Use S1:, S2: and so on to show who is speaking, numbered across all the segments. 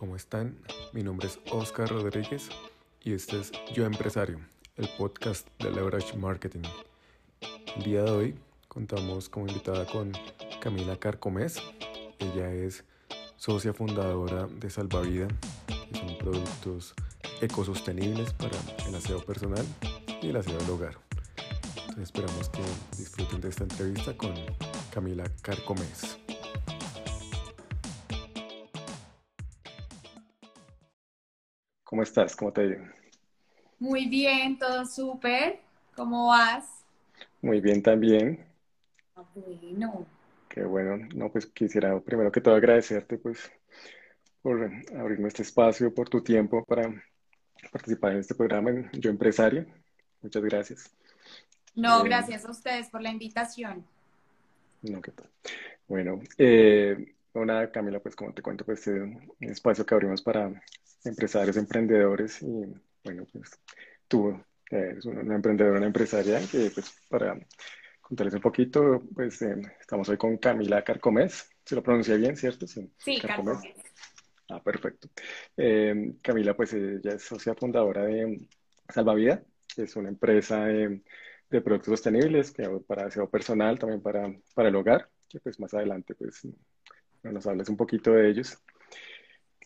S1: ¿cómo están? Mi nombre es Oscar Rodríguez y este es Yo Empresario, el podcast de Leverage Marketing. El día de hoy contamos como invitada con Camila Carcomes. Ella es socia fundadora de Salvavida, que son productos ecosostenibles para el aseo personal y el aseo del hogar. Esperamos que disfruten de esta entrevista con Camila Carcomes. ¿Cómo estás? ¿Cómo te digo?
S2: Muy bien, todo súper. ¿Cómo vas?
S1: Muy bien también.
S2: Ah, bueno.
S1: Qué bueno. No, pues quisiera primero que todo agradecerte pues por abrirme este espacio, por tu tiempo para participar en este programa en Yo Empresario. Muchas gracias.
S2: No, eh, gracias a ustedes por la invitación.
S1: No, ¿qué tal? Bueno, eh, nada, Camila, pues como te cuento, pues es un espacio que abrimos para empresarios, emprendedores y bueno, pues tú eres una, emprendedora, una empresaria que pues para contarles un poquito, pues eh, estamos hoy con Camila Carcomes, se lo pronuncié bien, ¿cierto?
S2: Sí, sí Carcomes.
S1: Ah, perfecto. Eh, Camila, pues ella es socia fundadora de Salvavida, que es una empresa de, productos sostenibles que para aseo personal, también para, para el hogar, que pues más adelante pues nos hables un poquito de ellos.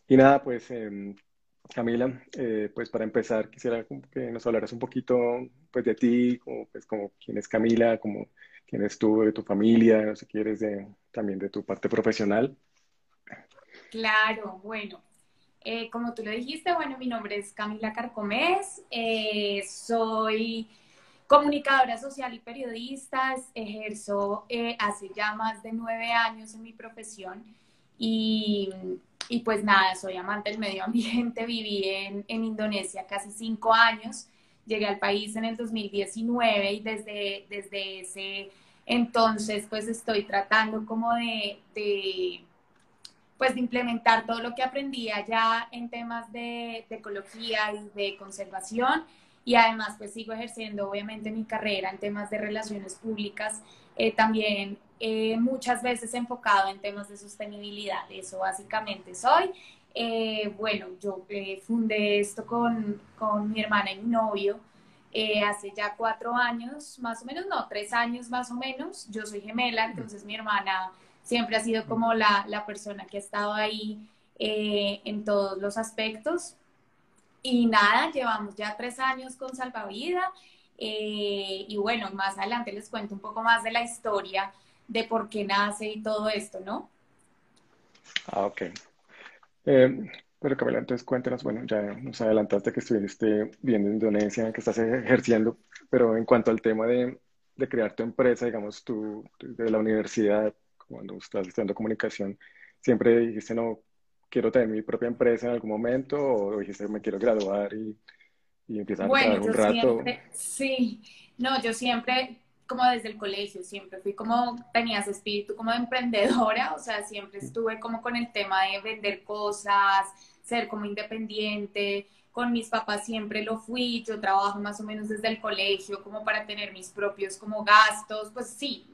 S1: Y nada, pues em, Camila, eh, pues para empezar quisiera que nos hablaras un poquito pues de ti, como, pues, como quién es Camila, como quién es tú, de tu familia, sé, quieres de, también de tu parte profesional.
S2: Claro, bueno, eh, como tú lo dijiste, bueno, mi nombre es Camila Carcomés, eh, soy comunicadora social y periodista, ejerzo hace ya más de nueve años en mi profesión y y pues nada, soy amante del medio ambiente, viví en, en, Indonesia casi cinco años, llegué al país en el 2019 y desde, desde ese entonces pues estoy tratando como de, de, pues implementar todo lo que aprendí allá en temas de, de ecología y de conservación. Y además pues sigo ejerciendo obviamente mi carrera en temas de relaciones públicas eh, también eh, muchas veces enfocado en temas de sostenibilidad. Eso básicamente soy. Eh, bueno, yo fundé esto con, con, mi hermana y mi novio hace ya cuatro años, más o menos, no, tres años más o menos. Yo soy gemela, entonces mi hermana siempre ha sido como la, la persona que ha estado ahí en todos los aspectos. Y nada, llevamos ya tres años con Salvavida. Eh, y bueno, más adelante les cuento un poco más de la historia de por qué nace y todo esto, ¿no?
S1: Ah, ok. Eh, pero Camila, entonces cuéntanos, bueno, ya nos adelantaste que estuviste viendo Indonesia, que estás ejerciendo, pero en cuanto al tema de, de crear tu empresa, digamos, tú de la universidad, cuando estás estudiando comunicación, siempre dijiste, no, quiero tener mi propia empresa en algún momento, o dijiste, me quiero graduar y y
S2: bueno,
S1: a un
S2: rato. Siempre, sí, no, yo siempre, como desde el colegio, siempre fui como, tenía ese espíritu como de emprendedora, o sea, siempre estuve como con el tema de vender cosas, ser como independiente, con mis papás siempre lo fui, yo trabajo más o menos desde el colegio como para tener mis propios como gastos, pues sí,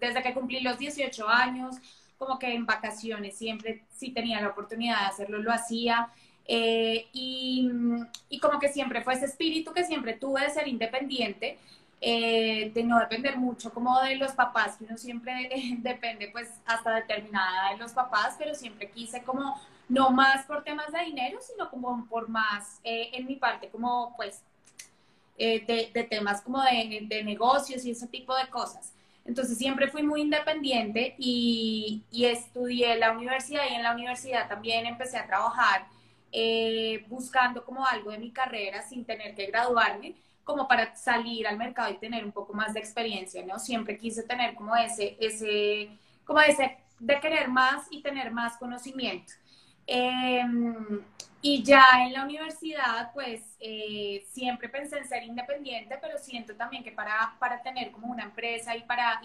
S2: desde que cumplí los 18 años, como que en vacaciones siempre sí tenía la oportunidad de hacerlo, lo hacía. Eh, y, y, como que siempre fue ese espíritu que siempre tuve de ser independiente, eh, de no depender mucho como de los papás, que uno siempre depende pues hasta determinada de los papás, pero siempre quise como no más por temas de dinero, sino como por más eh, en mi parte como pues de, de, temas como de, de, negocios y ese tipo de cosas. Entonces siempre fui muy independiente y, y estudié la universidad y en la universidad también empecé a trabajar eh, buscando como algo de mi carrera sin tener que graduarme, como para salir al mercado y tener un poco más de experiencia, ¿no? Siempre quise tener como ese, ese, como ese de querer más y tener más conocimiento. Em, y ya en la universidad, pues eh, siempre pensé en ser independiente, pero siento también que para, para tener como una empresa y para,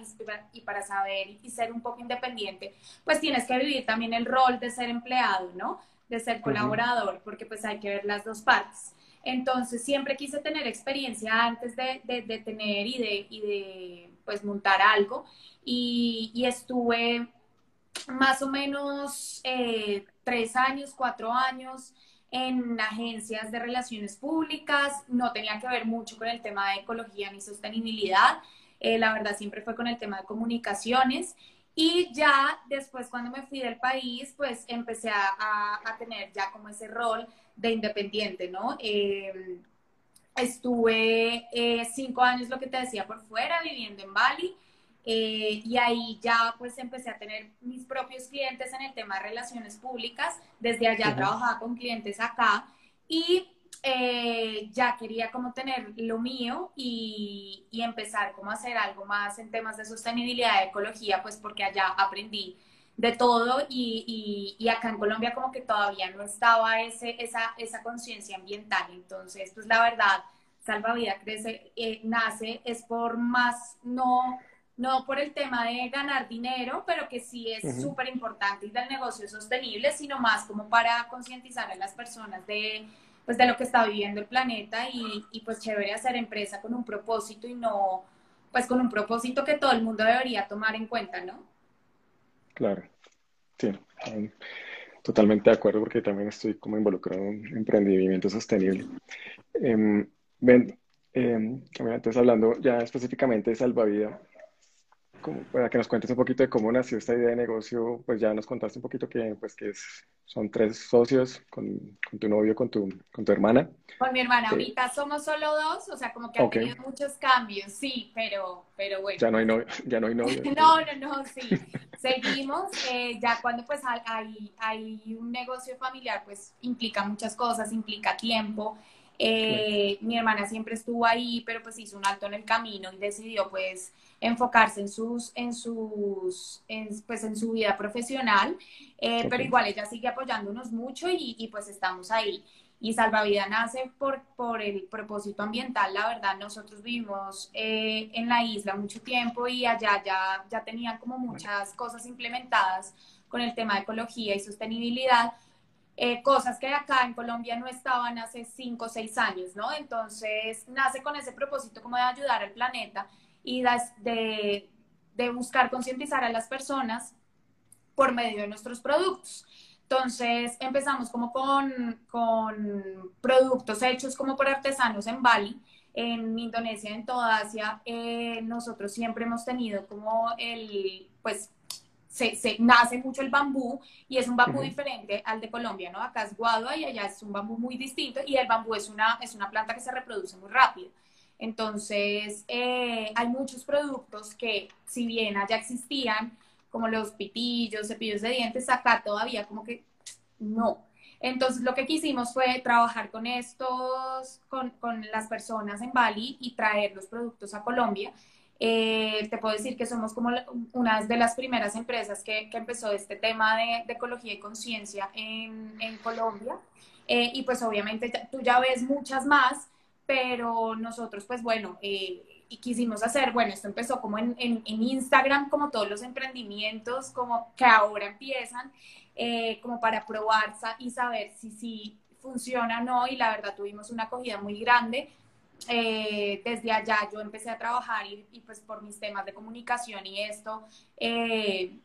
S2: y para saber y ser un poco independiente, pues tienes que vivir también el rol de ser empleado, ¿no? de ser colaborador, porque pues hay que ver las dos partes. Entonces siempre quise tener experiencia antes de, de, tener y de, y de pues montar algo. Y, estuve más o menos eh, tres años, cuatro años en agencias de relaciones públicas, no tenía que ver mucho con el tema de ecología ni sostenibilidad, eh, la verdad siempre fue con el tema de comunicaciones. Y ya después cuando me fui del país, pues empecé a, a, tener ya como ese rol de independiente, ¿no? Eh, estuve eh, cinco años, lo que te decía, por fuera, viviendo en Bali. Eh, y ahí ya pues empecé a tener mis propios clientes en el tema de relaciones públicas. Desde allá trabajaba con clientes acá y eh, ya quería como tener lo mío y, y, empezar como a hacer algo más en temas de sostenibilidad, de ecología, pues porque allá aprendí de todo y, y, y, acá en Colombia como que todavía no estaba ese, esa, esa conciencia ambiental. Entonces, pues la verdad, Salvavidas crece, eh, nace es por más, no, no por el tema de ganar dinero, pero que sí es súper importante y del negocio sostenible, sino más como para concientizar a las personas de, pues, de lo que está viviendo el planeta y, y pues chévere hacer empresa con un propósito y no, pues con un propósito que todo el mundo debería tomar en cuenta, ¿no?
S1: Claro, sí, totalmente de acuerdo porque también estoy como involucrado en emprendimiento sostenible. Eh, entonces hablando ya específicamente de Salvavidas, como para que nos cuentes un poquito de cómo nació esta idea de negocio, pues ya nos contaste un poquito que, pues, que es, son tres socios con, con tu novio, con tu, con tu hermana.
S2: Con mi hermana, eh, ahorita somos solo dos, o sea, como que ha tenido muchos cambios, sí, pero, pero bueno.
S1: Ya no hay novio, ya no hay novio.
S2: no, no, no, sí. Seguimos, eh, ya cuando pues hay, hay un negocio familiar, pues implica muchas cosas, implica tiempo. Eh, mi hermana siempre estuvo ahí, pero pues hizo un alto en el camino y decidió pues enfocarse en sus, en sus, pues en su vida profesional, eh, pero igual ella sigue apoyándonos mucho y, y, pues estamos ahí. Y Salvavida nace por, por el propósito ambiental, la verdad, nosotros vivimos eh, en la isla mucho tiempo y allá ya, ya tenían como muchas cosas implementadas con el tema de ecología y sostenibilidad, eh, cosas que acá en Colombia no estaban hace cinco o seis años, ¿no? Entonces nace con ese propósito como de ayudar al planeta y de, de buscar concientizar a las personas por medio de nuestros productos. Entonces empezamos como con, con, productos hechos como por artesanos en Bali, en Indonesia, en toda Asia. Eh, nosotros siempre hemos tenido como el, pues se, nace mucho el bambú y es un bambú diferente al de Colombia, ¿no? Acá es guadua y allá es un bambú muy distinto y el bambú es una, es una planta que se reproduce muy rápido. Entonces, eh, hay muchos productos que, si bien allá existían, como los pitillos, cepillos de dientes, acá todavía como que no. Entonces, lo que quisimos fue trabajar con estos, con, con las personas en Bali y traer los productos a Colombia eh, te puedo decir que somos como una de las primeras empresas que, que empezó este tema de, de ecología y conciencia en, en, Colombia. Eh, y pues obviamente tú ya ves muchas más, pero nosotros pues bueno, eh, y quisimos hacer, bueno, esto empezó como en, en, en, Instagram, como todos los emprendimientos, como que ahora empiezan, como para probar y saber si, si funciona o no, y la verdad tuvimos una acogida muy grande eh, desde allá yo empecé a trabajar y, pues por mis temas de comunicación y esto, eh,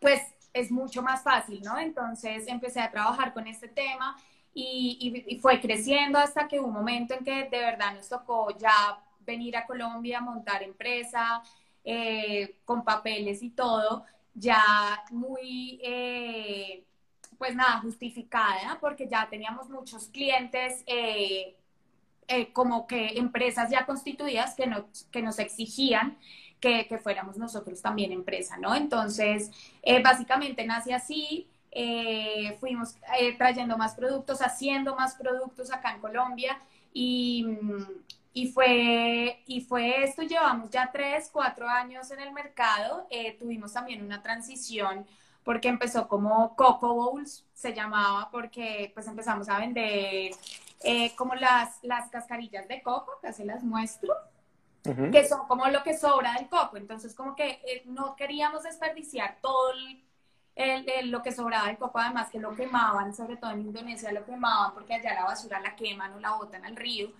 S2: pues es mucho más fácil, ¿no? Entonces empecé a trabajar con este tema y, fue creciendo hasta que hubo un momento en que de verdad nos tocó ya venir a Colombia, montar empresa, eh, con papeles y todo, ya muy, pues nada, justificada, porque ya teníamos muchos clientes eh, como que empresas ya constituidas que, que nos exigían que, que, fuéramos nosotros también empresa, ¿no? Entonces, eh, básicamente nace así, eh, fuimos trayendo más productos, haciendo más productos acá en Colombia y, y, fue, y fue esto, llevamos ya tres, cuatro años en el mercado, tuvimos también una transición porque empezó como Coco Bowls, se llamaba, porque pues empezamos a vender eh, como las, las cascarillas de coco, que se las muestro, que son como lo que sobra del coco. Entonces, como que eh, no queríamos desperdiciar todo el, lo que sobraba del coco, además que lo quemaban, sobre todo en Indonesia lo quemaban porque allá la basura la queman o la botan al río.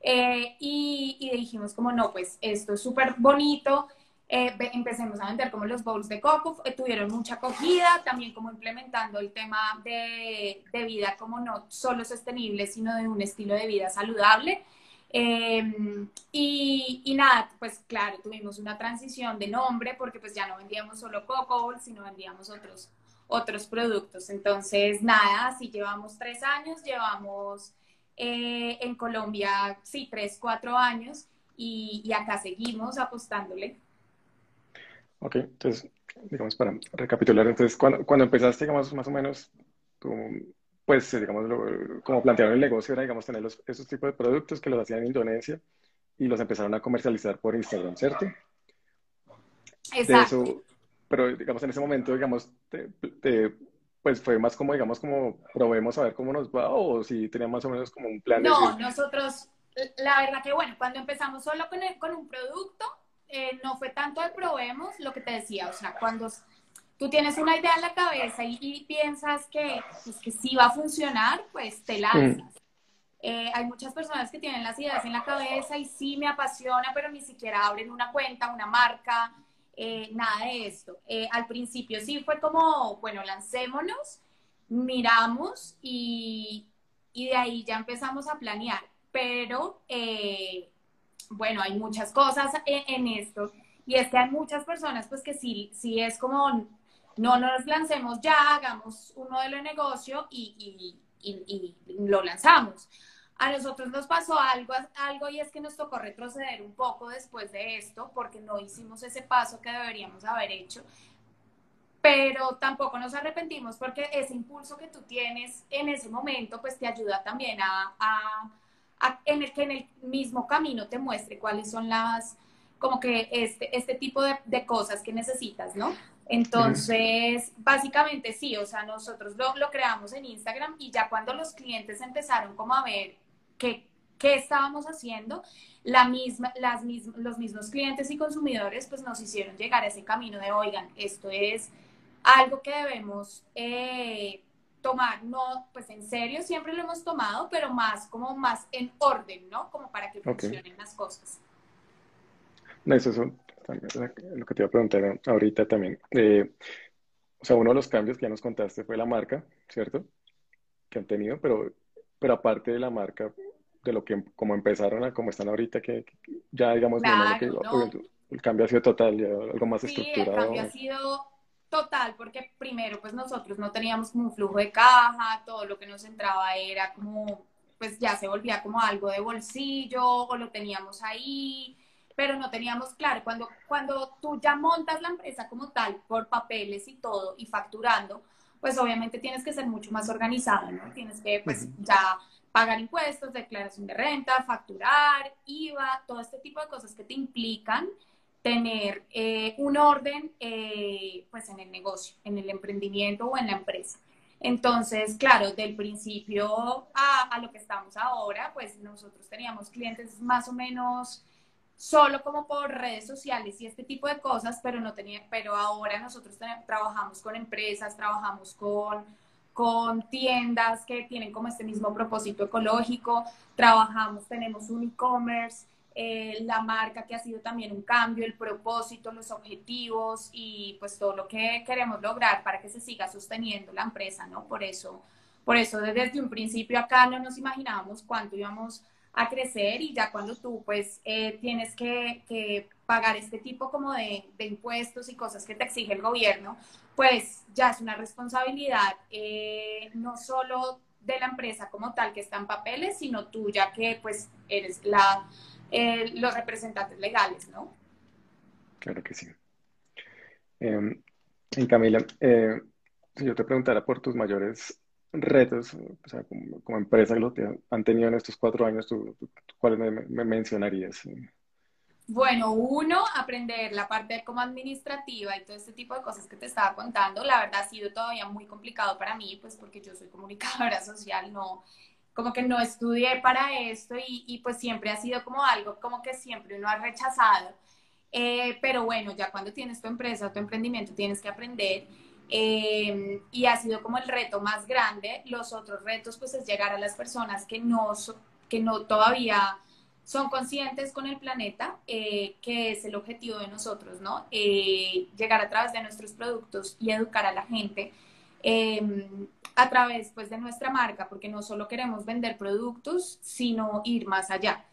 S2: Eh, y, y, dijimos como no, pues esto es súper bonito, eh, empecemos a vender como los bowls de coco, eh, tuvieron mucha acogida, también como implementando el tema de, de, vida como no solo sostenible, sino de un estilo de vida saludable. Em, y, nada, pues claro, tuvimos una transición de nombre porque pues ya no vendíamos solo coco sino vendíamos otros, otros productos. Entonces, nada, así llevamos tres años, llevamos eh, en Colombia, sí, tres, cuatro años y, acá seguimos apostándole.
S1: Ok, entonces, digamos, para recapitular, entonces, cuando, cuando empezaste, digamos, más o menos, tú, pues, digamos, como plantearon el negocio era, digamos, tener los, esos tipos de productos que los hacían en Indonesia y los empezaron a comercializar por Instagram, ¿cierto?
S2: Exacto.
S1: pero, digamos, en ese momento, digamos, pues fue más como, digamos, como probemos a ver cómo nos va o si tenía más o menos como un plan.
S2: No, nosotros, la verdad que bueno, cuando empezamos solo con, con un producto, eh, no fue tanto el probemos, lo que te decía, o sea, cuando tú tienes una idea en la cabeza y, piensas que, pues, que sí va a funcionar, pues te lanzas. Eh, hay muchas personas que tienen las ideas en la cabeza y sí me apasiona, pero ni siquiera abren una cuenta, una marca, eh, nada de esto. al principio sí fue como, bueno, lancémonos, miramos y, y de ahí ya empezamos a planear, pero bueno, hay muchas cosas en, esto y es que hay muchas personas pues que sí, sí es como, no nos lancemos ya, hagamos un modelo de negocio y, lo lanzamos. A nosotros nos pasó algo, algo y es que nos tocó retroceder un poco después de esto porque no hicimos ese paso que deberíamos haber hecho, pero tampoco nos arrepentimos porque ese impulso que tú tienes en ese momento pues te ayuda también a en el que en el mismo camino te muestre cuáles son las, como que este, este tipo de, de cosas que necesitas, ¿no? Entonces, básicamente sí, o sea, nosotros lo, lo, creamos en Instagram y ya cuando los clientes empezaron como a ver qué, qué estábamos haciendo, la misma, las los mismos clientes y consumidores pues nos hicieron llegar a ese camino de, oigan, esto es algo que debemos eh, tomar, no, pues en serio siempre lo hemos tomado, pero más como más en orden, ¿no? Como para que funcionen las cosas.
S1: No, eso es lo que te iba a preguntar ahorita también. Eh, o sea, uno de los cambios que ya nos contaste fue la marca, ¿cierto? Que han tenido, pero, pero aparte de la marca, de lo que como empezaron a como están ahorita, que, ya digamos, el cambio ha sido total, ya algo más estructurado.
S2: El cambio ha sido Total, porque primero, pues nosotros no teníamos como un flujo de caja, todo lo que nos entraba era como, pues ya se volvía como algo de bolsillo o lo teníamos ahí, pero no teníamos claro, cuando, cuando tú ya montas la empresa como tal, por papeles y todo, y facturando, pues obviamente tienes que ser mucho más organizado, ¿no? Tienes que, pues, ya pagar impuestos, declaración de renta, facturar, IVA, todo este tipo de cosas que te implican tener eh, un orden eh, pues en el negocio, en el emprendimiento o en la empresa. Entonces, claro, del principio a, a, lo que estamos ahora, pues nosotros teníamos clientes más o menos solo como por redes sociales y este tipo de cosas, pero no tenía, pero ahora nosotros trabajamos con empresas, trabajamos con, con tiendas que tienen como este mismo propósito ecológico, trabajamos, tenemos un e-commerce, eh, la marca que ha sido también un cambio, el propósito, los objetivos y pues todo lo que queremos lograr para que se siga sosteniendo la empresa, ¿no? Por eso, por eso desde un principio acá no nos imaginábamos cuánto íbamos a crecer y ya cuando tú pues eh, tienes que, pagar este tipo como de, impuestos y cosas que te exige el gobierno, pues ya es una responsabilidad eh, no solo de la empresa como tal que está en papeles, sino tuya que pues eres la eh, los representantes legales, ¿no?
S1: Claro que sí. Eh, y Camila, eh, si yo te preguntara por tus mayores retos, o sea, como, empresa que han tenido en estos cuatro años, ¿tú, cuáles me, mencionarías?
S2: Bueno, uno, aprender la parte como administrativa y todo este tipo de cosas que te estaba contando. La verdad ha sido todavía muy complicado para mí, pues porque yo soy comunicadora social, no, como que no estudié para esto y, y, pues siempre ha sido como algo como que siempre uno ha rechazado. Eh, pero bueno, ya cuando tienes tu empresa, tu emprendimiento, tienes que aprender. Eh, y ha sido como el reto más grande. Los otros retos pues es llegar a las personas que no, que no todavía son conscientes con el planeta, eh, que es el objetivo de nosotros, ¿no? Eh, llegar a través de nuestros productos y educar a la gente em, a través pues, de nuestra marca, porque no solo queremos vender productos, sino ir más allá.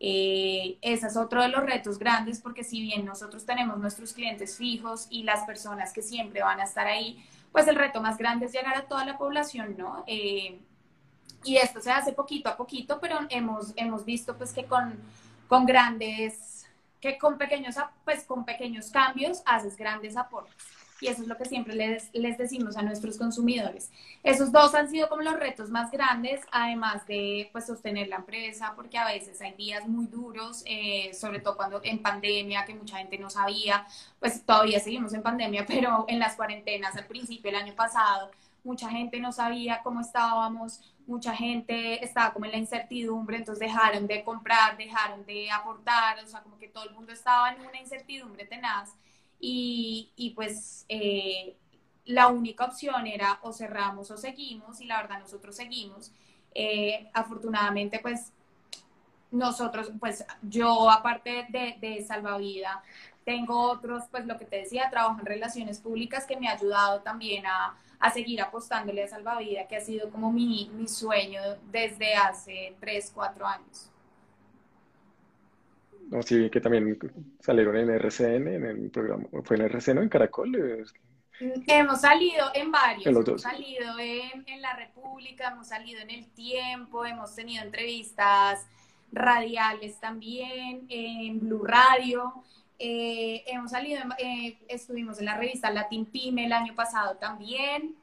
S2: Eh, ese es otro de los retos grandes, porque si bien nosotros tenemos nuestros clientes fijos y las personas que siempre van a estar ahí, pues el reto más grande es llegar a toda la población, ¿no? y esto se hace poquito a poquito, pero hemos, hemos visto pues que con, con grandes, que con pequeños, pues con pequeños cambios haces grandes aportes. Y eso es lo que siempre les, les decimos a nuestros consumidores. Esos dos han sido como los retos más grandes, además de pues sostener la empresa, porque a veces hay días muy duros, eh, sobre todo cuando en pandemia, que mucha gente no sabía, pues todavía seguimos en pandemia, pero en las cuarentenas al principio, el año pasado, mucha gente no sabía cómo estábamos, mucha gente estaba como en la incertidumbre, entonces dejaron de comprar, dejaron de aportar, o sea, como que todo el mundo estaba en una incertidumbre tenaz y, y pues eh, la única opción era o cerramos o seguimos y la verdad nosotros seguimos. Eh, afortunadamente pues nosotros, pues yo aparte de, de Salvavida, tengo otros, pues lo que te decía, trabajo en relaciones públicas que me ha ayudado también a, a seguir apostándole a Salvavida, que ha sido como mi, mi sueño desde hace 3, 4 años.
S1: No, sí, que también salieron en RCN, en el programa, ¿fue en RCN o en Caracol?
S2: Hemos salido en varios, hemos salido en, en, La República, hemos salido en El Tiempo, hemos tenido entrevistas radiales también, en Blue Radio, eh, hemos salido, eh, estuvimos en la revista Latin Pyme el año pasado también.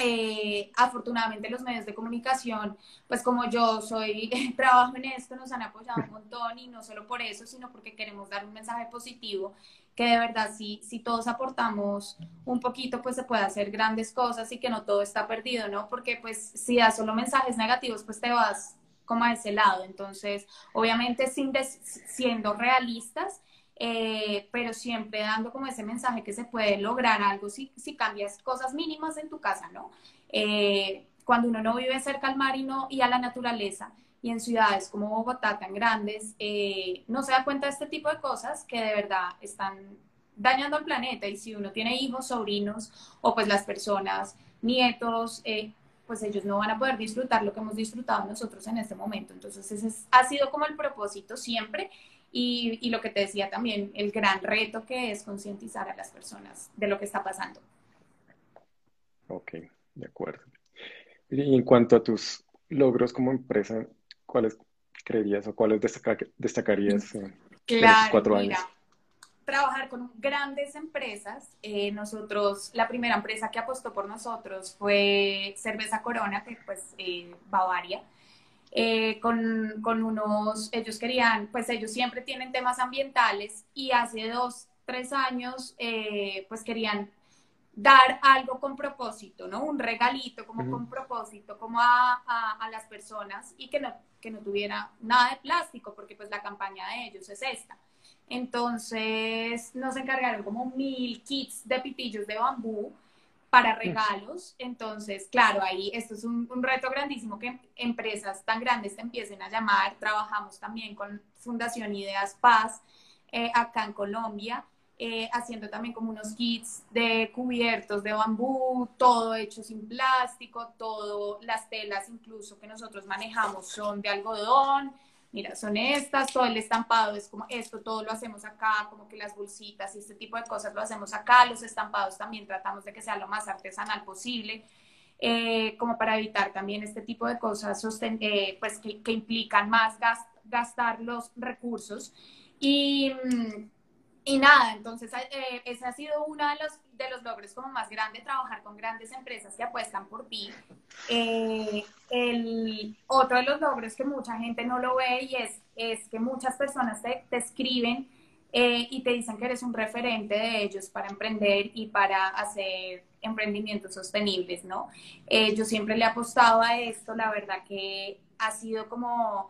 S2: Eh, afortunadamente los medios de comunicación, pues como yo soy, trabajo en esto, nos han apoyado un montón y no solo por eso, sino porque queremos dar un mensaje positivo, que de verdad si, si todos aportamos un poquito, pues se puede hacer grandes cosas y que no todo está perdido, ¿no? Porque pues si das solo mensajes negativos, pues te vas como a ese lado. Entonces, obviamente sin siendo realistas, eh, pero siempre dando como ese mensaje que se puede lograr algo si, si cambias cosas mínimas en tu casa, ¿no? Eh, cuando uno no vive cerca al mar y, no, y a la naturaleza, y en ciudades como Bogotá tan grandes, eh, no se da cuenta de este tipo de cosas que de verdad están dañando al planeta. Y si uno tiene hijos, sobrinos o pues las personas, nietos, pues ellos no van a poder disfrutar lo que hemos disfrutado nosotros en este momento. Entonces ese ha sido como el propósito siempre y, y, lo que te decía también, el gran reto que es concientizar a las personas de lo que está pasando.
S1: Ok, de acuerdo. Y en cuanto a tus logros como empresa, ¿cuáles creerías o cuáles destacarías en
S2: claro, cuatro años? trabajar con grandes empresas. Eh, nosotros, la primera empresa que apostó por nosotros fue Cerveza Corona, que pues eh, Bavaria. Eh, con, con, unos, ellos querían, pues ellos siempre tienen temas ambientales y hace dos, tres años, eh, pues querían dar algo con propósito, ¿no? Un regalito como con propósito, como a, a, las personas y que no, que no tuviera nada de plástico, porque pues la campaña de ellos es esta. Entonces nos encargaron como mil kits de pitillos de bambú para regalos. Entonces, claro, ahí esto es un, reto grandísimo que empresas tan grandes te empiecen a llamar. Trabajamos también con Fundación Ideas Paz eh, acá en Colombia, eh, haciendo también como unos kits de cubiertos de bambú, todo hecho sin plástico, todo, las telas incluso que nosotros manejamos son de algodón mira, son estas, todo el estampado es como esto, todo lo hacemos acá, como que las bolsitas y este tipo de cosas lo hacemos acá, los estampados también tratamos de que sea lo más artesanal posible, eh, como para evitar también este tipo de cosas eh, pues que, implican más gastar los recursos. Y, mm, y nada, entonces eh, ese ha sido uno de los, de los logros como más grandes, trabajar con grandes empresas que apuestan por ti. Eh, el, otro de los logros que mucha gente no lo ve y es, es que muchas personas te, te escriben eh, y te dicen que eres un referente de ellos para emprender y para hacer emprendimientos sostenibles, ¿no? yo siempre le he apostado a esto, la verdad que ha sido como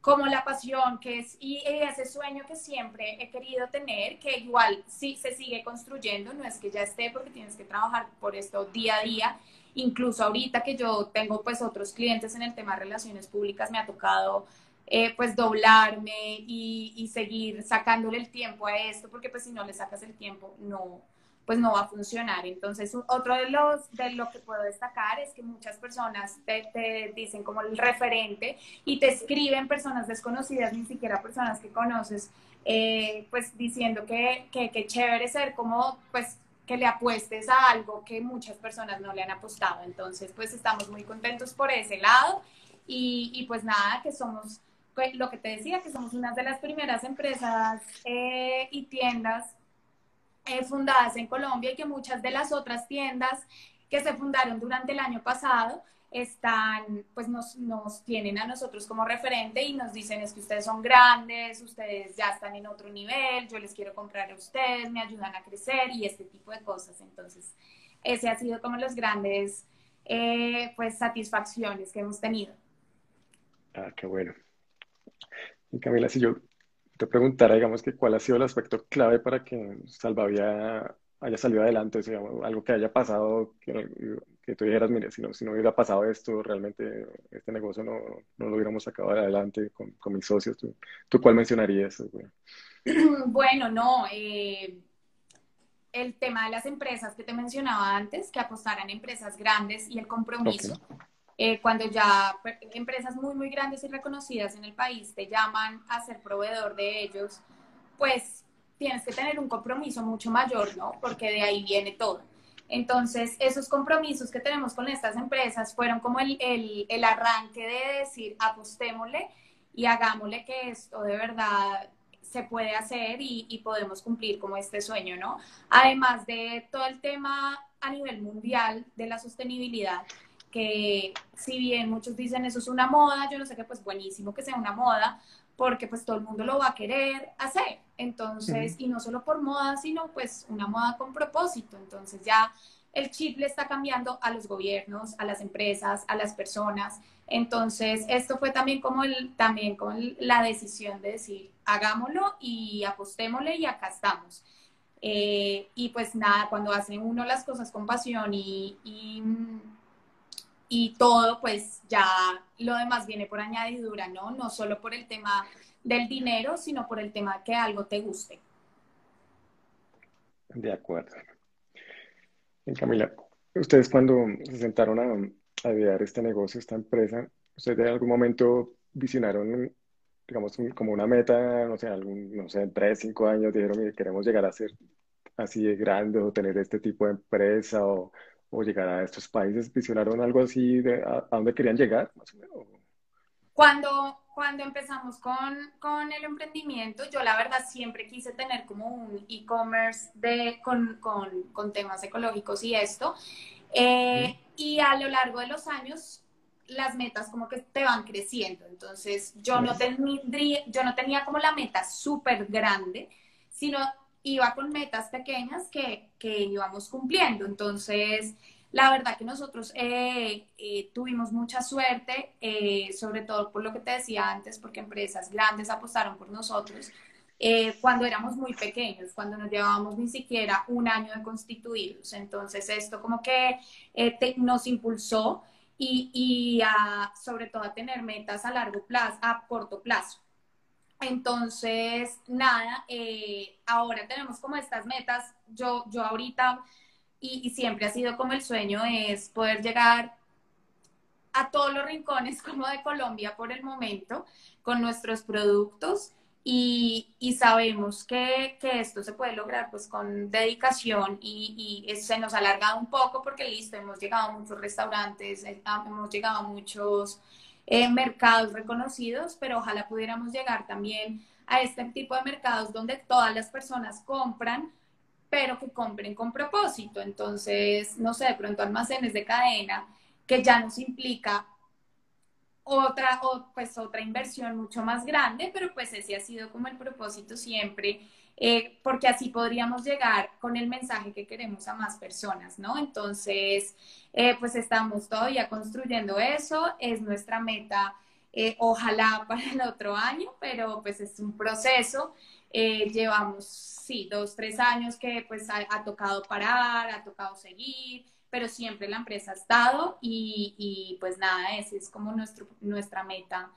S2: como la pasión que es y ese sueño que siempre he querido tener, que igual sí se sigue construyendo, no es que ya esté porque tienes que trabajar por esto día a día, incluso ahorita que yo tengo pues otros clientes en el tema de relaciones públicas, me ha tocado eh, pues doblarme y, y, seguir sacándole el tiempo a esto, porque pues si no le sacas el tiempo, no, pues no va a funcionar. Entonces, otro de, los, de lo que puedo destacar es que muchas personas te, dicen como el referente y te escriben personas desconocidas, ni siquiera personas que conoces, eh, pues diciendo que, que, chévere ser como, pues que le apuestes a algo que muchas personas no le han apostado. Entonces, pues estamos muy contentos por ese lado y, y pues nada, que somos, pues, lo que te decía, que somos una de las primeras empresas eh, y tiendas eh, fundadas en Colombia y que muchas de las otras tiendas que se fundaron durante el año pasado están, pues nos, nos, tienen a nosotros como referente y nos dicen es que ustedes son grandes, ustedes ya están en otro nivel, yo les quiero comprar a ustedes, me ayudan a crecer y este tipo de cosas. Entonces, ese ha sido como los grandes, eh, pues, satisfacciones que hemos tenido.
S1: Ah, qué bueno. Y Camila, si yo te preguntara, digamos, que cuál ha sido el aspecto clave para que Salvavia haya salido adelante, o algo que haya pasado, que, que tú dijeras, mire, si no, si no hubiera pasado esto, realmente este negocio no, no lo hubiéramos sacado adelante con, con mis socios. ¿Tú, ¿Tú, cuál mencionarías?
S2: Bueno, no, eh, el tema de las empresas que te mencionaba antes, que apostaran empresas grandes y el compromiso. Eh, cuando ya empresas muy, muy grandes y reconocidas en el país te llaman a ser proveedor de ellos, pues tienes que tener un compromiso mucho mayor, ¿no? Porque de ahí viene todo. Entonces, esos compromisos que tenemos con estas empresas fueron como el, el, el arranque de decir, apostémosle y hagámosle que esto de verdad se puede hacer y, y, podemos cumplir como este sueño, ¿no? Además de todo el tema a nivel mundial de la sostenibilidad, que si bien muchos dicen eso es una moda, yo no sé qué, pues buenísimo que sea una moda, porque pues todo el mundo lo va a querer hacer. Entonces, y no solo por moda, sino pues una moda con propósito. Entonces ya el chip le está cambiando a los gobiernos, a las empresas, a las personas. Entonces, esto fue también como, el, también como la decisión de decir, hagámoslo y apostémosle y acá estamos. Eh, y pues nada, cuando hace uno las cosas con pasión y, y y todo, pues ya lo demás viene por añadidura, ¿no? No solo por el tema del dinero, sino por el tema que algo te guste.
S1: De acuerdo. Camila, ustedes cuando se sentaron a, a idear este negocio, esta empresa, ¿ustedes en algún momento visionaron, digamos, como una meta, no sé, algún, no sé, en tres, cinco años, dijeron, que queremos llegar a ser así de grande o tener este tipo de empresa o, o llegar a estos países? ¿Visionaron algo así de a, dónde querían llegar, más o menos?
S2: Cuando, cuando empezamos con, con, el emprendimiento, yo la verdad siempre quise tener como un e-commerce de, con, con, con, temas ecológicos y esto. Eh, y a lo largo de los años, las metas como que te van creciendo. Entonces, yo no, tendría, yo no tenía como la meta súper grande, sino iba con metas pequeñas que, que íbamos cumpliendo. Entonces, la verdad que nosotros eh, eh, tuvimos mucha suerte, eh, sobre todo por lo que te decía antes, porque empresas grandes apostaron por nosotros cuando éramos muy pequeños, cuando nos llevábamos ni siquiera un año de constituidos. Entonces, esto como que nos impulsó y, y a, sobre todo a tener metas a largo plazo, a corto plazo. Entonces, nada, eh, ahora tenemos como estas metas. Yo, yo ahorita, y, siempre ha sido como el sueño, es poder llegar a todos los rincones como de Colombia por el momento con nuestros productos y, sabemos que, esto se puede lograr pues con dedicación y, y, se nos ha alargado un poco porque listo, hemos llegado a muchos restaurantes, eh, hemos llegado a muchos en mercados reconocidos, pero ojalá pudiéramos llegar también a este tipo de mercados donde todas las personas compran, pero que compren con propósito. Entonces, no sé, de pronto almacenes de cadena, que ya nos implica otra, pues otra inversión mucho más grande, pero pues ese ha sido como el propósito siempre eh, porque así podríamos llegar con el mensaje que queremos a más personas, ¿no? Entonces, eh, pues estamos todavía construyendo eso, es nuestra meta, eh, ojalá para el otro año, pero pues es un proceso. llevamos, sí, dos, tres años que pues ha, tocado parar, ha tocado seguir, pero siempre la empresa ha estado y, y pues nada, esa es como nuestro, nuestra meta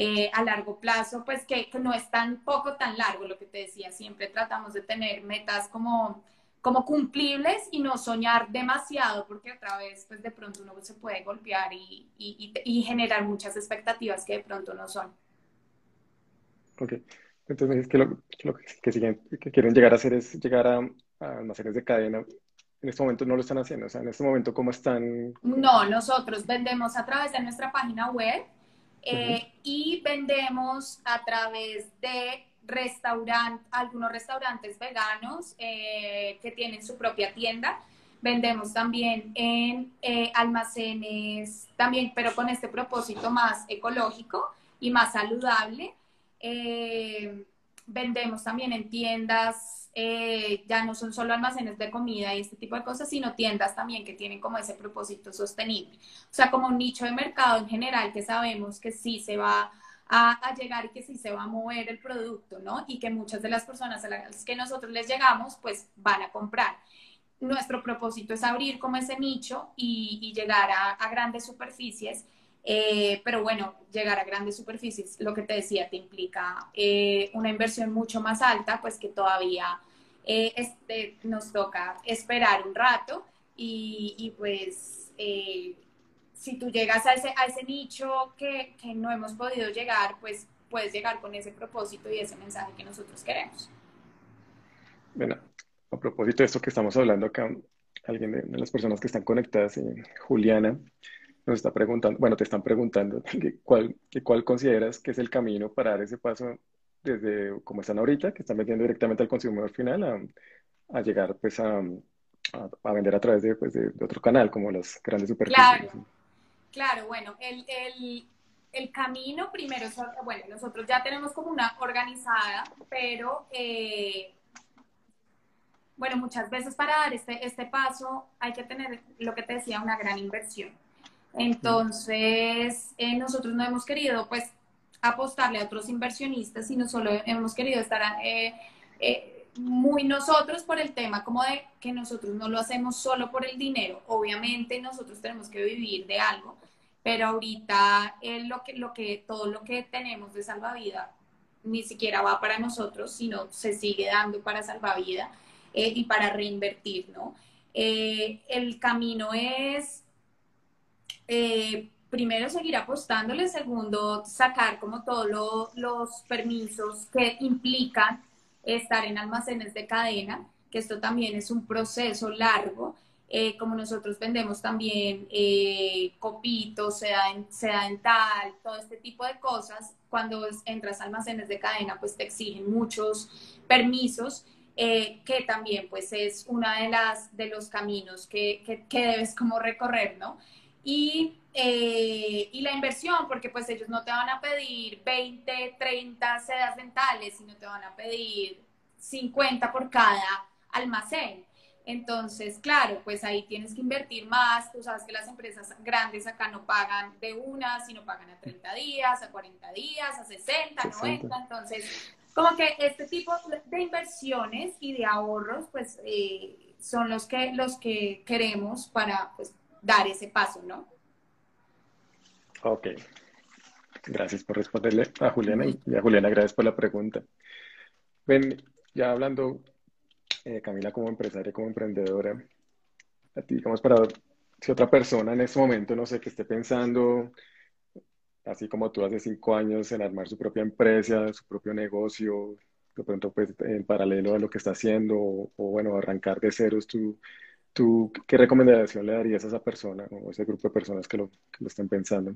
S2: eh, a largo plazo, pues que, no es tan poco, tan largo, lo que te decía, siempre tratamos de tener metas como, como cumplibles y no soñar demasiado, porque otra vez, pues de pronto uno se puede golpear y, y, generar muchas expectativas que de pronto no son.
S1: Ok, entonces que lo, que, que quieren llegar a hacer es llegar a, a almacenes de cadena en este momento no lo están haciendo? O sea, en este momento, ¿cómo están?
S2: No, nosotros vendemos a través de nuestra página web eh, y vendemos a través de restaurant, algunos restaurantes veganos eh, que tienen su propia tienda. Vendemos también en eh, almacenes, también, pero con este propósito más ecológico y más saludable. vendemos también en tiendas eh, ya no son solo almacenes de comida y este tipo de cosas, sino tiendas también que tienen como ese propósito sostenible. O sea, como un nicho de mercado en general que sabemos que sí se va a, llegar y que sí se va a mover el producto, ¿no? Y que muchas de las personas a las que nosotros les llegamos, pues van a comprar. Nuestro propósito es abrir como ese nicho y, llegar a grandes superficies eh, pero bueno, llegar a grandes superficies, lo que te decía, te implica eh, una inversión mucho más alta, pues que todavía eh, este, nos toca esperar un rato y, pues si tú llegas a ese, a ese nicho que, que, no hemos podido llegar, pues puedes llegar con ese propósito y ese mensaje que nosotros queremos.
S1: Bueno, a propósito de esto que estamos hablando acá, alguien de, de las personas que están conectadas, Juliana, nos está preguntando, bueno, te están preguntando cuál, cuál consideras que es el camino para dar ese paso desde como están ahorita, que están vendiendo directamente al consumidor final, a, a llegar pues a, a, vender a través de, pues, de, otro canal, como las grandes superficies.
S2: Claro, claro bueno, el, el, el camino primero, bueno, nosotros ya tenemos como una organizada, pero eh, bueno, muchas veces para dar este, este paso hay que tener, lo que te decía, una gran inversión. Entonces, eh, nosotros no hemos querido, pues, apostarle a otros inversionistas, sino solo hemos querido estar eh, eh, muy nosotros por el tema como de que nosotros no lo hacemos solo por el dinero. Obviamente nosotros tenemos que vivir de algo, pero ahorita lo que, lo que, todo lo que tenemos de salvavidas ni siquiera va para nosotros, sino se sigue dando para salvavidas y para reinvertir, ¿no? el camino es eh, primero seguir apostándole, segundo sacar como todos los permisos que implican estar en almacenes de cadena, que esto también es un proceso largo. Eh, como nosotros vendemos también eh, copitos, seda, seda, dental, todo este tipo de cosas, cuando entras a almacenes de cadena, pues te exigen muchos permisos, que también pues es uno de, de los caminos que, que, que debes como recorrer, ¿no? Y, eh, y la inversión, porque pues ellos no te van a pedir 20, 30 sedas dentales, sino te van a pedir 50 por cada almacén. Entonces, claro, pues ahí tienes que invertir más. Tú sabes que las empresas grandes acá no pagan de una, sino pagan a 30 días, a 40 días, a 60, 90. Entonces, como que este tipo de inversiones y de ahorros, pues eh, son los que, los que queremos para pues, dar ese paso, ¿no?
S1: Ok. Gracias por responderle a Juliana y a Juliana, gracias por la pregunta. Ven, ya hablando, eh, Camila, como empresaria, como emprendedora, a ti, digamos, para si otra persona en este momento, no sé, que esté pensando, así como tú hace cinco años, en armar su propia empresa, su propio negocio, de pronto, pues, en paralelo a lo que está haciendo, o, o bueno, arrancar de ceros tu, ¿Tú qué recomendación le darías a esa persona o a ese grupo de personas que lo, que lo estén pensando?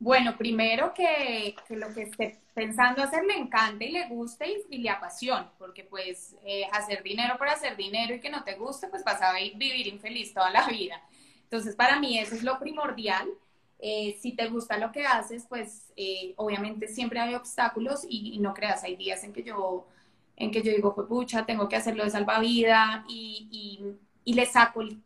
S2: Bueno, primero que, que, lo que esté pensando hacer le encante y le guste y, le apasione, porque pues eh, hacer dinero por hacer dinero y que no te guste, pues vas a vivir infeliz toda la vida. Entonces, para mí eso es lo primordial. Eh, si te gusta lo que haces, pues eh, obviamente siempre hay obstáculos y, no creas, hay días en que yo, en que yo digo, pues pucha, tengo que hacerlo de salvavidas y, y y le saco el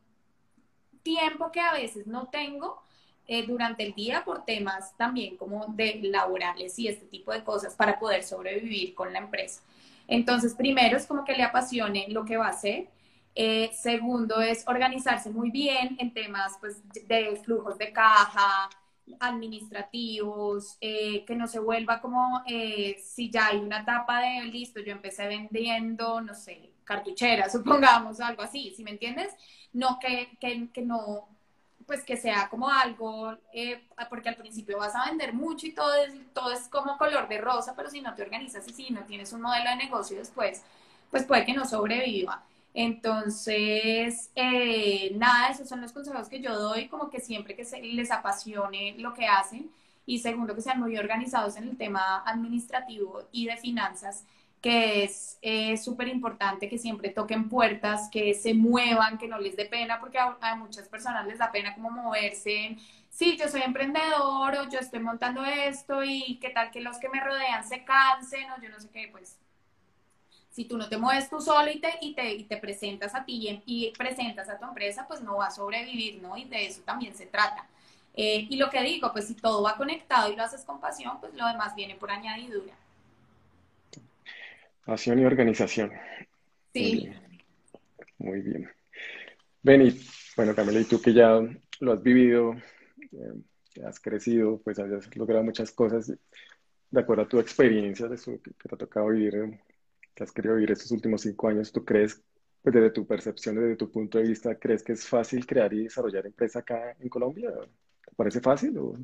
S2: tiempo que a veces no tengo eh, durante el día por temas también como de laborales y este tipo de cosas para poder sobrevivir con la empresa. Entonces, primero es como que le apasione lo que va a hacer. Eh, segundo es organizarse muy bien en temas pues, de flujos de caja, administrativos, eh, que no se vuelva como si ya hay una etapa de listo, yo empecé vendiendo, no sé, cartucheras, supongamos, algo así, ¿sí me entiendes? No que, que, que no, pues que sea como algo, eh, porque al principio vas a vender mucho y todo es, todo es como color de rosa, pero si no te organizas y si no tienes un modelo de negocio después, pues puede que no sobreviva. Entonces, eh, nada, esos son los consejos que yo doy, como que siempre que se, les apasione lo que hacen y segundo, que sean muy organizados en el tema administrativo y de finanzas, que es súper importante que siempre toquen puertas, que se muevan, que no les dé pena, porque a, a, muchas personas les da pena como moverse. Sí, yo soy emprendedor o yo estoy montando esto y qué tal que los que me rodean se cansen o yo no sé qué, pues si tú no te mueves tú solo y te, y te, y te presentas a ti y, presentas a tu empresa, pues no va a sobrevivir, ¿no? Y de eso también se trata. Eh, y lo que digo, pues si todo va conectado y lo haces con pasión, pues lo demás viene por añadidura.
S1: Pasión y organización.
S2: Sí.
S1: Muy bien. Benny, bueno, Camila, y tú que ya lo has vivido, eh, has crecido, pues has logrado muchas cosas, de acuerdo a tu experiencia, de eso que, te ha tocado vivir que has querido vivir estos últimos cinco años, ¿tú crees, pues desde tu percepción, desde tu punto de vista, crees que es fácil crear y desarrollar empresa acá en Colombia? ¿Te parece fácil? O...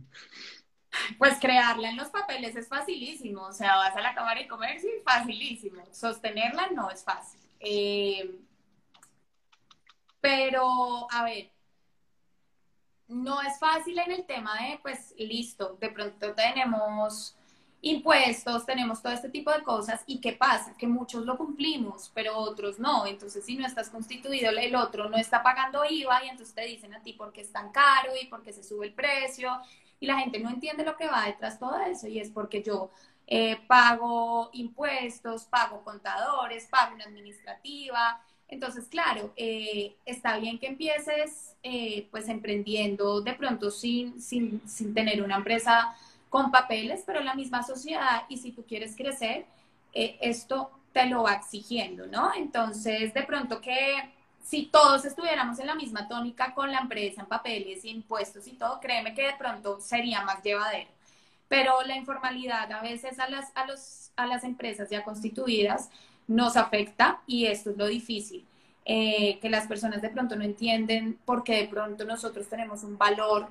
S2: Pues crearla en los papeles es facilísimo, o sea, vas a la Cámara de Comercio y facilísimo. Sostenerla no es fácil. Eh, pero, a ver, no es fácil en el tema de, pues, listo, de pronto tenemos impuestos, tenemos todo este tipo de cosas y qué pasa, que muchos lo cumplimos, pero otros no. Entonces, si no estás constituido, el otro no está pagando IVA y entonces te dicen a ti por qué es tan caro y por qué se sube el precio y la gente no entiende lo que va detrás de todo eso y es porque yo eh, pago impuestos, pago contadores, pago una administrativa. Entonces, claro, eh, está bien que empieces eh, pues emprendiendo de pronto sin, sin, sin tener una empresa con papeles, pero la misma sociedad y si tú quieres crecer, esto te lo va exigiendo, ¿no? Entonces, de pronto que si todos estuviéramos en la misma tónica con la empresa en papeles impuestos y todo, créeme que de pronto sería más llevadero. Pero la informalidad a veces a las, a los, a las empresas ya constituidas nos afecta y esto es lo difícil. Eh, que las personas de pronto no entienden por qué de pronto nosotros tenemos un valor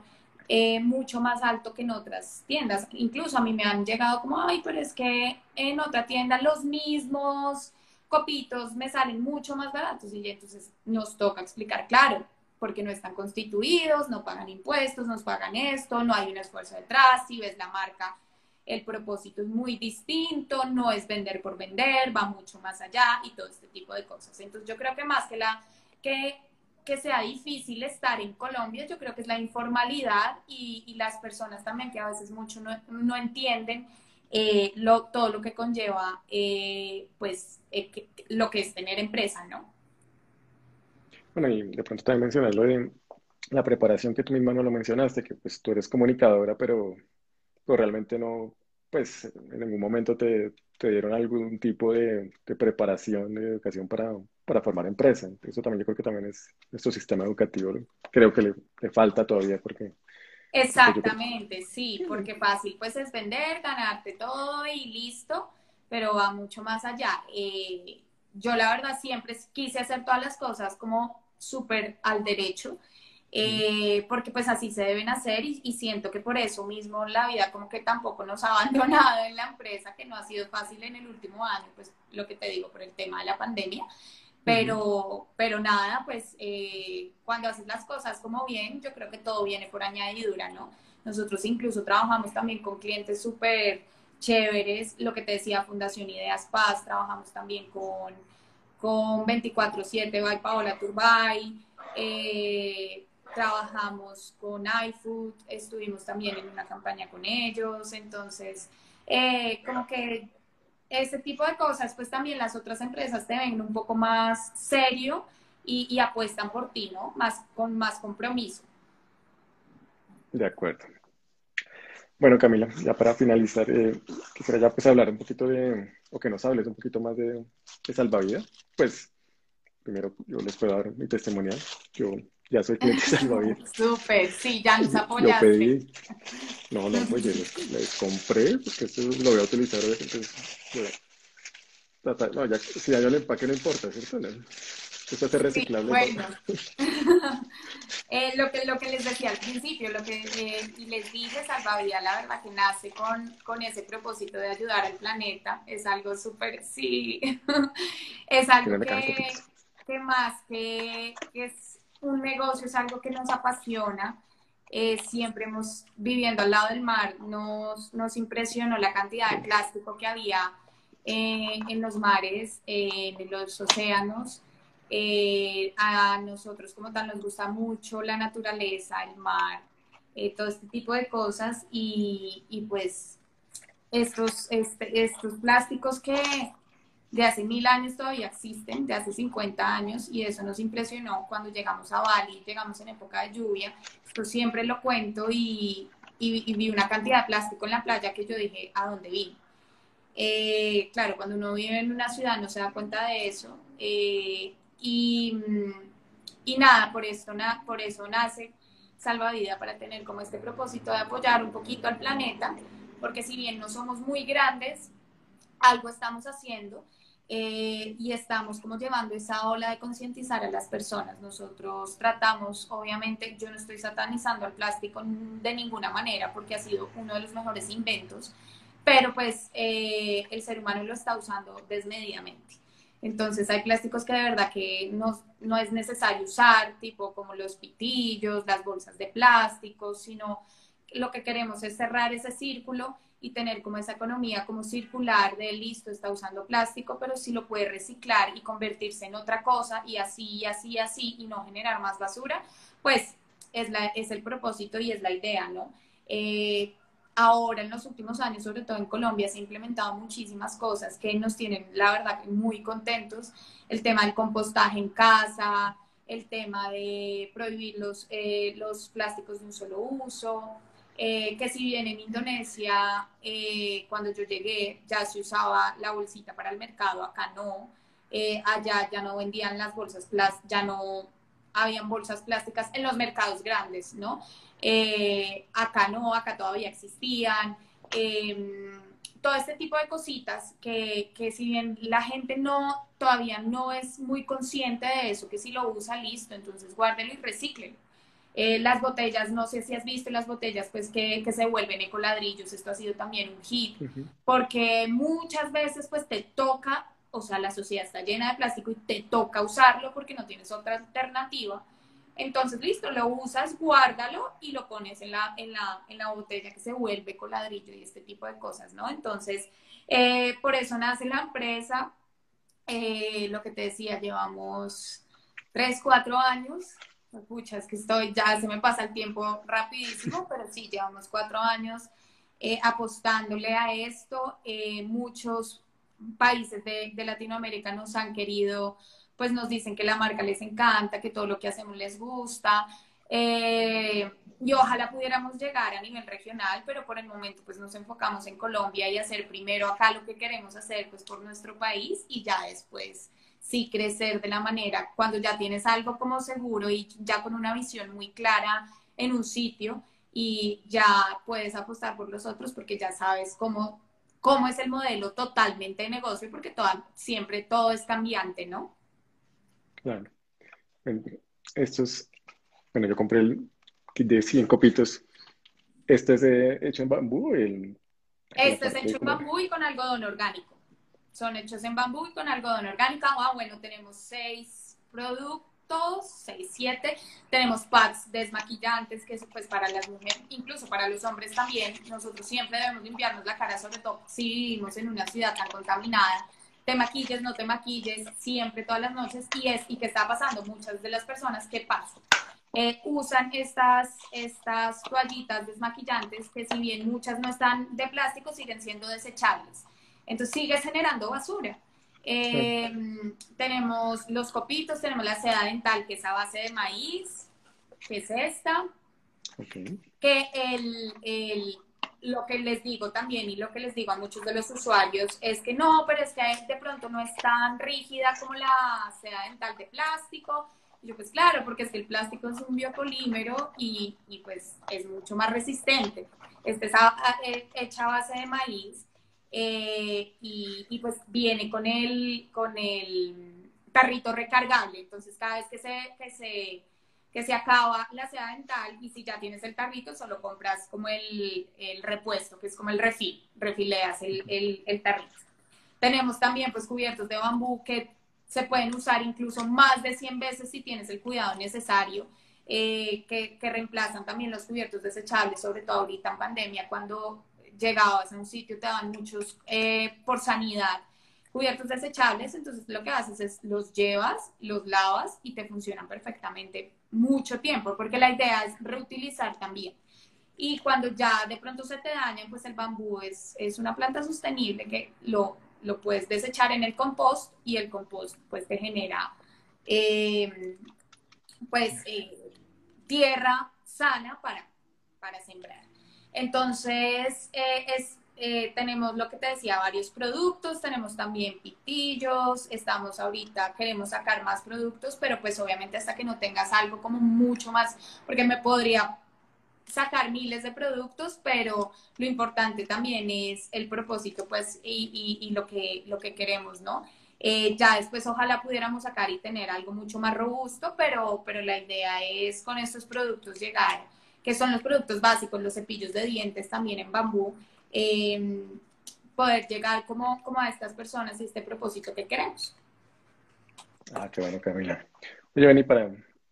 S2: eh, mucho más alto que en otras tiendas. Incluso a mí me han llegado como, ay, pero es que en otra tienda los mismos copitos me salen mucho más baratos y entonces nos toca explicar, claro, porque no están constituidos, no pagan impuestos, nos pagan esto, no hay un esfuerzo detrás, si ves la marca, el propósito es muy distinto, no es vender por vender, va mucho más allá y todo este tipo de cosas. Entonces yo creo que más que la que que sea difícil estar en Colombia, yo creo que es la informalidad y, las personas también que a veces mucho no, entienden eh, lo, todo lo que conlleva, eh, pues, eh, lo que es tener empresa, ¿no?
S1: Bueno, y de pronto también mencionas lo de la preparación que tú misma no lo mencionaste, que pues tú eres comunicadora, pero, pero realmente no, pues en ningún momento te, te dieron algún tipo de, preparación, de educación para, para, formar empresa. Eso también yo creo que también es nuestro sistema educativo, creo que le, falta todavía porque...
S2: Exactamente, sí, porque fácil pues es vender, ganarte todo y listo, pero va mucho más allá. Eh, yo la verdad siempre quise hacer todas las cosas como súper al derecho eh, porque pues así se deben hacer y, siento que por eso mismo la vida como que tampoco nos ha abandonado en la empresa, que no ha sido fácil en el último año, pues lo que te digo por el tema de la pandemia, pero, pero nada, pues eh, cuando haces las cosas como bien, yo creo que todo viene por añadidura, ¿no? Nosotros incluso trabajamos también con clientes súper chéveres, lo que te decía Fundación Ideas Paz, trabajamos también con, con 24-7 by Paola Turbay, eh, trabajamos con iFood, estuvimos también en una campaña con ellos, entonces, eh, como que ese tipo de cosas, pues también las otras empresas te ven un poco más serio y, apuestan por ti, ¿no? Más, con más compromiso.
S1: De acuerdo. Bueno, Camila, ya para finalizar, eh, quisiera ya pues hablar un poquito de, o que nos hables un poquito más de, de salvavidas. Pues, primero yo les puedo dar mi testimonial. Yo ya soy cliente salvavidas.
S2: Súper, sí, ya nos apoyaste. Lo pedí.
S1: No, no, pues yo les, compré, porque esto lo voy a utilizar. Entonces, no, ya, si hay el empaque no importa, ¿cierto? Esto es reciclable.
S2: bueno, eh, lo, que, lo que les decía al principio, lo que eh, les dije, Salvavidas, la verdad que nace con, con ese propósito de ayudar al planeta. Es algo súper, sí, es algo que, que, más que, que, es un negocio, es algo que nos apasiona. Eh, siempre hemos viviendo al lado del mar, nos, nos impresionó la cantidad de plástico que había en los mares, en los océanos. Eh, a nosotros como tal nos gusta mucho la naturaleza, el mar, eh, todo este tipo de cosas y, y pues estos, este, estos plásticos que de hace mil años todavía existen, de hace 50 años, y eso nos impresionó cuando llegamos a Bali, llegamos en época de lluvia, esto siempre lo cuento y, y, vi una cantidad de plástico en la playa que yo dije, ¿a dónde vine? Eh, claro, cuando uno vive en una ciudad no se da cuenta de eso, eh, y, y nada, por, esto, por eso nace Salvavida, para tener como este propósito de apoyar un poquito al planeta, porque si bien no somos muy grandes, algo estamos haciendo eh, y estamos como llevando esa ola de concientizar a las personas. Nosotros tratamos, obviamente, yo no estoy satanizando al plástico de ninguna manera porque ha sido uno de los mejores inventos, pero pues eh, el ser humano lo está usando desmedidamente. Entonces hay plásticos que de verdad que no, no es necesario usar, tipo como los pitillos, las bolsas de plástico, sino lo que queremos es cerrar ese círculo y tener como esa economía como circular de listo, está usando plástico, pero si lo puede reciclar y convertirse en otra cosa y así, y así, y así, y no generar más basura, pues es, la, es el propósito y es la idea, ¿no? Eh, ahora en los últimos años, sobre todo en Colombia, se han implementado muchísimas cosas que nos tienen, la verdad, muy contentos. El tema del compostaje en casa, el tema de prohibir los, eh, los plásticos de un solo uso, eh, que si bien en Indonesia, eh, cuando yo llegué, ya se usaba la bolsita para el mercado, acá no. allá ya no vendían las bolsas plásticas, ya no habían bolsas plásticas en los mercados grandes, ¿no? Eh, acá no, acá todavía existían. Em, todo este tipo de cositas que, que, si bien la gente no todavía no es muy consciente de eso, que si lo usa, listo, entonces guárdelo y reciclen. Eh, las botellas, no sé si has visto las botellas, pues que, que se vuelven ecoladrillos, esto ha sido también un hit, porque muchas veces pues te toca, o sea, la sociedad está llena de plástico y te toca usarlo porque no tienes otra alternativa. Entonces, listo, lo usas, guárdalo y lo pones en la, en la, en la botella que se vuelve con ladrillo y este tipo de cosas, ¿no? Entonces, eh, por eso nace la empresa. Eh, lo que te decía, llevamos tres, cuatro años. Pucha, es que estoy, ya se me pasa el tiempo rapidísimo, pero sí, llevamos cuatro años eh, apostándole a esto. muchos países de, de Latinoamérica nos han querido pues nos dicen que la marca les encanta, que todo lo que hacemos les gusta. Eh, y ojalá pudiéramos llegar a nivel regional, pero por el momento pues nos enfocamos en Colombia y hacer primero acá lo que queremos hacer pues por nuestro país y ya después sí crecer de la manera cuando ya tienes algo como seguro y ya con una visión muy clara en un sitio y ya puedes apostar por los otros porque ya sabes cómo, cómo es el modelo totalmente de negocio porque siempre todo es cambiante, ¿no?
S1: Claro. Esto es, bueno, yo compré el kit de 100 copitos. Este es hecho en bambú. El,
S2: este es hecho en bambú y con algodón orgánico. Son hechos en bambú y con algodón orgánico. Ah, bueno, tenemos seis productos, seis, siete. Tenemos packs desmaquillantes, que es pues para las mujeres, incluso para los hombres también. Nosotros siempre debemos limpiarnos la cara, sobre todo si vivimos en una ciudad tan contaminada te maquilles, no te maquilles, siempre, todas las noches, y es, y que está pasando, muchas de las personas que pasan, eh, usan estas, estas toallitas desmaquillantes que si bien muchas no están de plástico, siguen siendo desechables. Entonces sigue generando basura. Em, tenemos los copitos, tenemos la seda dental que es a base de maíz, que es esta. Que el, el lo que les digo también y lo que les digo a muchos de los usuarios es que no, pero es que de pronto no es tan rígida como la seda dental de plástico, Y yo, pues claro, porque es que el plástico es un biopolímero y, y pues es mucho más resistente. Este es hecha a base de maíz eh, y, y, pues viene con el, con el carrito recargable. Entonces, cada vez que se, que se, que se acaba la seda dental y si ya tienes el carrito, solo compras como el, el repuesto, que es como el refil, refileas el, el, el tarrito. Tenemos también pues cubiertos de bambú que se pueden usar incluso más de 100 veces si tienes el cuidado necesario, eh, que, que, reemplazan también los cubiertos desechables, sobre todo ahorita en pandemia, cuando llegabas a un sitio te dan muchos eh, por sanidad cubiertos desechables, entonces lo que haces es los llevas, los lavas y te funcionan perfectamente mucho tiempo, porque la idea es reutilizar también. Y cuando ya de pronto se te dañan, pues el bambú es, es una planta sostenible que lo, lo puedes desechar en el compost y el compost pues te genera eh, pues eh, tierra sana para, para sembrar. Entonces, eh, es eh, tenemos lo que te decía, varios productos, tenemos también pitillos, estamos ahorita, queremos sacar más productos, pero pues obviamente hasta que no tengas algo como mucho más, porque me podría sacar miles de productos, pero lo importante también es el propósito, pues, y, y, lo, que, lo que queremos, ¿no? Eh, ya después ojalá pudiéramos sacar y tener algo mucho más robusto, pero, pero la idea es con estos productos llegar, que son los productos básicos, los cepillos de dientes también en bambú, eh, poder llegar como, como a estas personas y este propósito que queremos.
S1: Ah, qué bueno, Camila. Oye, Beni, para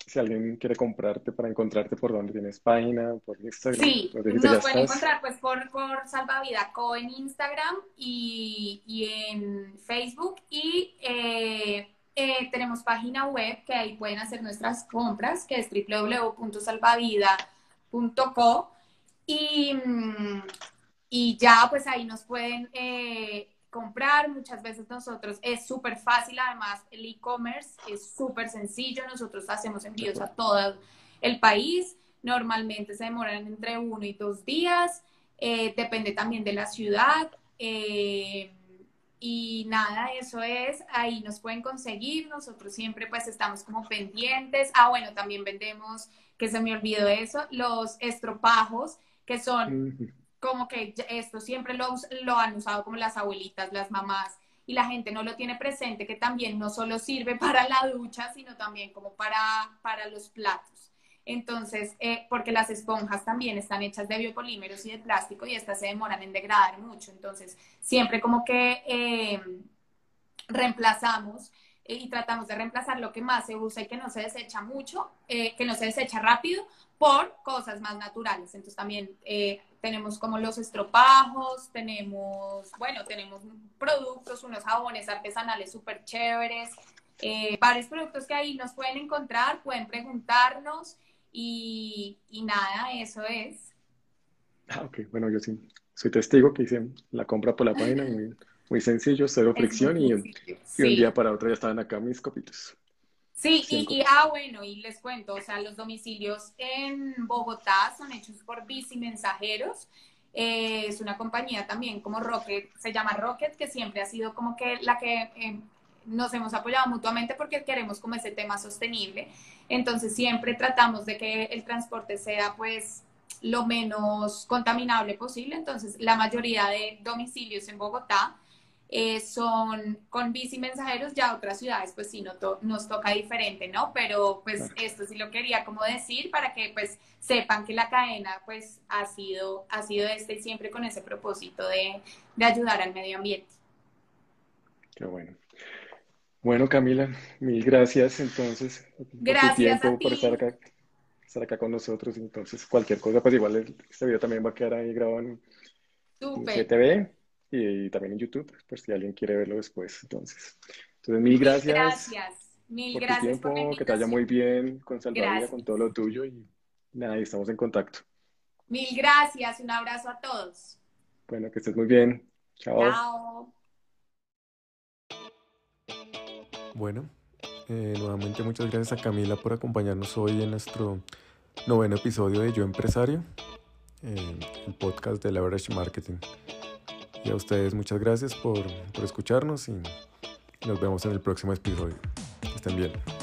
S1: si alguien quiere comprarte, para encontrarte por dónde tienes página, por Instagram.
S2: Sí, nos pueden encontrar pues por, por Salvavida Co en Instagram y, y en Facebook y eh, eh, tenemos página web que ahí pueden hacer nuestras compras, que es www.salvavida.co y, mm, y ya pues ahí nos pueden eh, comprar. Muchas veces nosotros es súper fácil, además el e-commerce es súper sencillo. Nosotros hacemos envíos a todo el país. Normalmente se demoran entre uno y dos días. Eh, depende también de la ciudad. Eh, y nada, eso es, ahí nos pueden conseguir, nosotros siempre pues estamos como pendientes. Ah, bueno, también vendemos, que se me olvidó eso, los estropajos, que son como que esto siempre lo, lo han usado como las abuelitas, las mamás, y la gente no lo tiene presente, que también no solo sirve para la ducha, sino también como para, para los platos. Entonces, eh, porque las esponjas también están hechas de biopolímeros y de plástico y estas se demoran en degradar mucho. Entonces, siempre como que eh, reemplazamos y tratamos de reemplazar lo que más se usa y que no se desecha mucho, que no se desecha rápido, por cosas más naturales. Entonces también eh, tenemos como los estropajos, tenemos, bueno, tenemos productos, unos jabones artesanales súper chéveres, eh, varios productos que ahí nos pueden encontrar, pueden preguntarnos y, y, nada, eso es.
S1: Ah, ok, bueno, yo sí soy testigo que hice la compra por la página, muy, muy sencillo, cero fricción y, y, un día para otro ya estaban acá mis copitos.
S2: Sí, y, ah, bueno, y les cuento, o sea, los domicilios en Bogotá son hechos por Bici Mensajeros. Eh, es una compañía también como Rocket, se llama Rocket, que siempre ha sido como que la que eh, nos hemos apoyado mutuamente porque queremos como ese tema sostenible. Entonces siempre tratamos de que el transporte sea pues lo menos contaminable posible. Entonces la mayoría de domicilios en Bogotá eh, son con bici mensajeros, ya otras ciudades pues sí no nos toca diferente, ¿no? Pero pues esto sí lo quería como decir para que pues sepan que la cadena pues ha sido, ha sido este siempre con ese propósito de, de ayudar al medio ambiente.
S1: Qué bueno. Bueno, Camila, mil gracias entonces
S2: gracias por tu tiempo,
S1: por estar acá, estar acá con nosotros. Entonces, cualquier cosa, pues igual este video también va a quedar ahí grabado en, en CTV y también en YouTube, pues si alguien quiere verlo después. Entonces, entonces mil gracias.
S2: Gracias, mil
S1: por
S2: gracias.
S1: Tu tiempo, que te vaya muy bien con Salvador, con todo lo tuyo y nada, estamos en contacto.
S2: Mil gracias, un abrazo a todos.
S1: Bueno, que estés muy bien. Chao.
S2: Chao.
S1: Bueno, eh, nuevamente muchas gracias a Camila por acompañarnos hoy en nuestro noveno episodio de Yo Empresario, eh, el podcast de Leverage Marketing. Y a ustedes muchas gracias por, por escucharnos y nos vemos en el próximo episodio. Que estén bien.